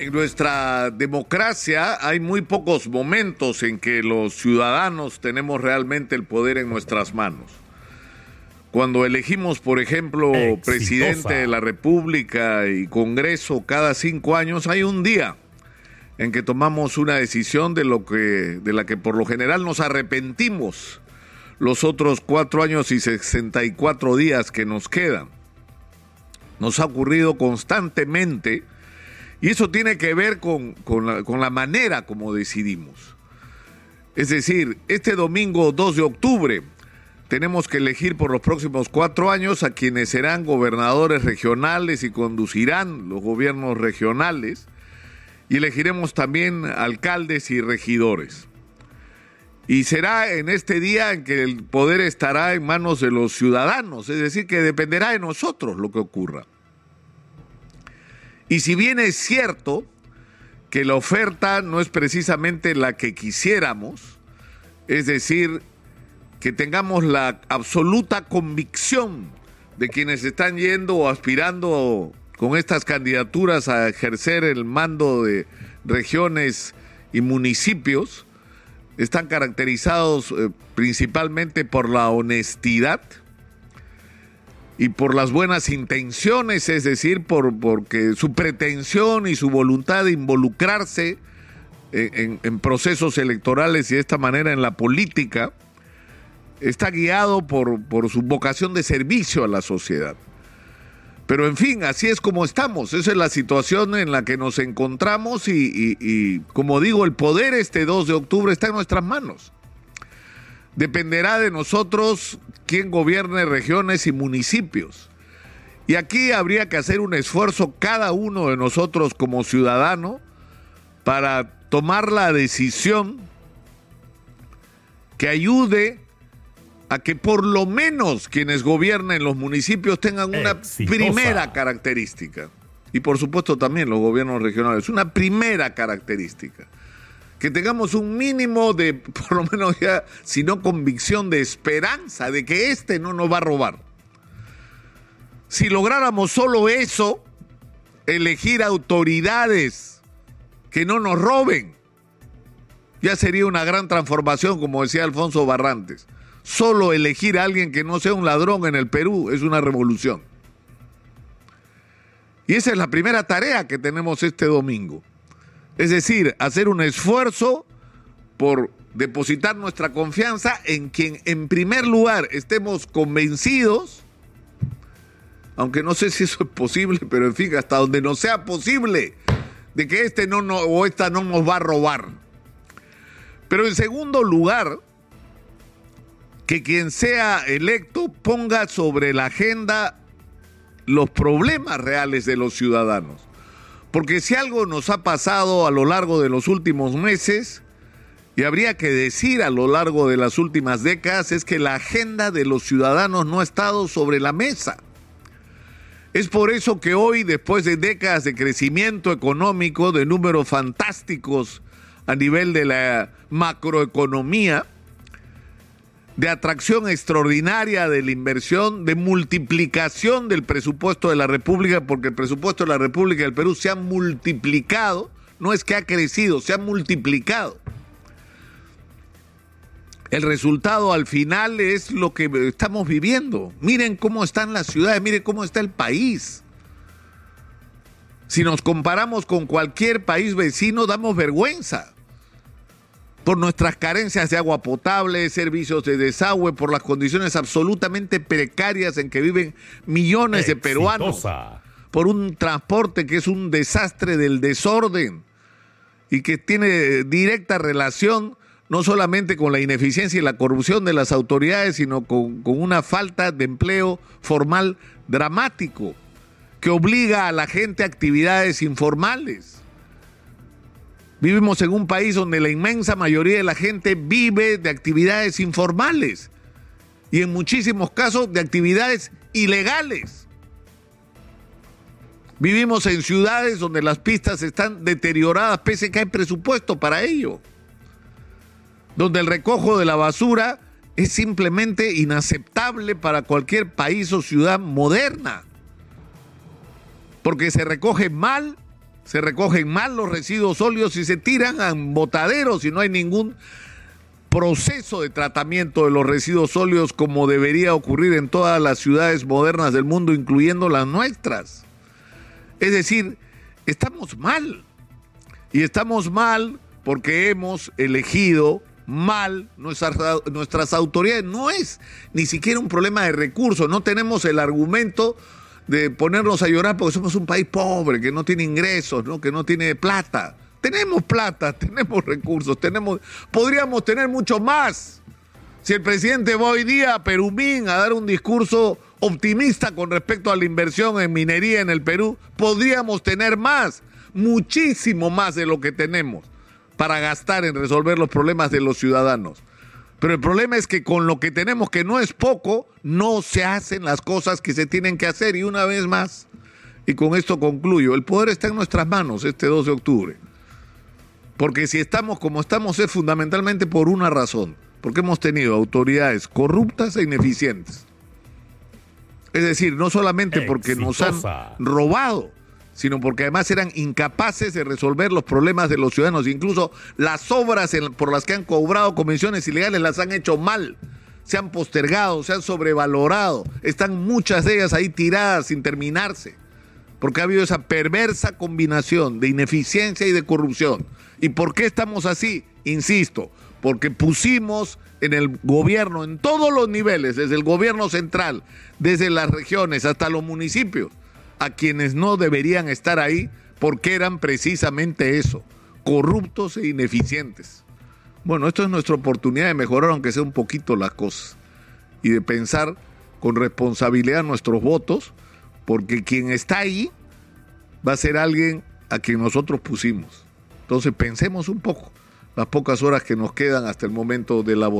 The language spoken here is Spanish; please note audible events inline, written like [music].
En nuestra democracia hay muy pocos momentos en que los ciudadanos tenemos realmente el poder en nuestras manos. Cuando elegimos, por ejemplo, Exitosa. presidente de la República y Congreso cada cinco años, hay un día en que tomamos una decisión de lo que, de la que por lo general nos arrepentimos los otros cuatro años y 64 días que nos quedan. Nos ha ocurrido constantemente y eso tiene que ver con, con la, la manera como decidimos. Es decir, este domingo 2 de octubre tenemos que elegir por los próximos cuatro años a quienes serán gobernadores regionales y conducirán los gobiernos regionales y elegiremos también alcaldes y regidores. Y será en este día en que el poder estará en manos de los ciudadanos, es decir, que dependerá de nosotros lo que ocurra. Y si bien es cierto que la oferta no es precisamente la que quisiéramos, es decir, que tengamos la absoluta convicción de quienes están yendo o aspirando con estas candidaturas a ejercer el mando de regiones y municipios, están caracterizados eh, principalmente por la honestidad y por las buenas intenciones, es decir, por porque su pretensión y su voluntad de involucrarse en, en- procesos electorales y de esta manera en la política, está guiado por, por su vocación de servicio a la sociedad. Pero en fin, así es como estamos, esa es la situación en la que nos encontramos y, y- y, como digo, el poder este 2 de octubre está en nuestras manos. Dependerá de nosotros quién gobierne regiones y municipios. Y aquí habría que hacer un esfuerzo cada uno de nosotros como ciudadano para tomar la decisión que ayude a que por lo menos quienes gobiernen los municipios tengan una Exitosa. primera característica. Y por supuesto también los gobiernos regionales, una primera característica. Que tengamos un mínimo de, [laughs] por lo menos ya, si no convicción, de esperanza de que este no nos va a robar. Si lográramos solo eso, elegir autoridades que no nos roben, ya sería una gran transformación, como decía Alfonso Barrantes. Solo elegir a alguien que no sea un ladrón en el Perú es una revolución. Y esa es la primera tarea que tenemos este domingo. Es decir, hacer un esfuerzo por depositar nuestra confianza en quien en primer lugar estemos convencidos, aunque no sé si eso es posible, pero en fin, hasta donde no sea posible, de que este no, no o esta no nos va a robar. Pero en segundo lugar, que quien sea electo ponga sobre la agenda los problemas reales de los ciudadanos. Porque si algo nos ha pasado a lo largo de los últimos meses, y habría que decir a lo largo de las últimas décadas, es que la agenda de los ciudadanos no ha estado sobre la mesa. Es por eso que hoy, después de décadas de crecimiento económico, de números fantásticos a nivel de la macroeconomía, de atracción extraordinaria de la inversión, de multiplicación del presupuesto de la República, porque el presupuesto de la República del Perú se ha multiplicado, no es que ha crecido, se ha multiplicado. El resultado al final es lo que estamos viviendo. Miren cómo están las ciudades, miren cómo está el país. Si nos comparamos con cualquier país vecino, damos vergüenza por nuestras carencias de agua potable, servicios de desagüe, por las condiciones absolutamente precarias en que viven millones de peruanos, por un transporte que es un desastre del desorden y que tiene directa relación no solamente con la ineficiencia y la corrupción de las autoridades, sino con, con una falta de empleo formal dramático que obliga a la gente a actividades informales. Vivimos en un país donde la inmensa mayoría de la gente vive de actividades informales y en muchísimos casos de actividades ilegales. Vivimos en ciudades donde las pistas están deterioradas pese a que hay presupuesto para ello. Donde el recojo de la basura es simplemente inaceptable para cualquier país o ciudad moderna. Porque se recoge mal se recogen mal los residuos sólidos y se tiran a botaderos y no hay ningún proceso de tratamiento de los residuos sólidos como debería ocurrir en todas las ciudades modernas del mundo, incluyendo las nuestras. Es decir, estamos mal. Y estamos mal porque hemos elegido mal nuestras, nuestras autoridades. No es ni siquiera un problema de recursos, no tenemos el argumento de ponernos a llorar porque somos un país pobre, que no tiene ingresos, ¿no? que no tiene plata. Tenemos plata, [laughs] tenemos recursos, tenemos, podríamos tener mucho más. Si el presidente va hoy día a Perumín a dar un discurso optimista con respecto a la inversión en minería en el Perú, podríamos tener más, muchísimo más de lo que tenemos para gastar en resolver los problemas de los ciudadanos. Pero el problema es que con lo que tenemos, que no es poco, no se hacen las cosas que se tienen que hacer. Y una vez más, y con esto concluyo, el poder está en nuestras manos este 2 de octubre. Porque si estamos como estamos es fundamentalmente por una razón, porque hemos tenido autoridades corruptas e ineficientes. Es decir, no solamente porque nos han robado, sino porque además eran incapaces de resolver los problemas de los ciudadanos. Incluso las obras por las que han cobrado comisiones ilegales las han hecho mal, se han postergado, se han sobrevalorado, están muchas de ellas ahí tiradas sin terminarse, porque ha habido esa perversa combinación de ineficiencia y de corrupción. ¿Y por qué estamos así? Insisto, porque pusimos en el gobierno, en todos los niveles, desde el gobierno central, desde las regiones hasta los municipios, a quienes no deberían estar ahí porque eran precisamente eso, corruptos e ineficientes. Bueno, esto es nuestra oportunidad de mejorar, aunque sea un poquito las cosas, y de pensar con responsabilidad nuestros votos, porque quien está ahí va a ser alguien a quien nosotros pusimos. Entonces pensemos un poco las pocas horas que nos quedan hasta el momento de la votación.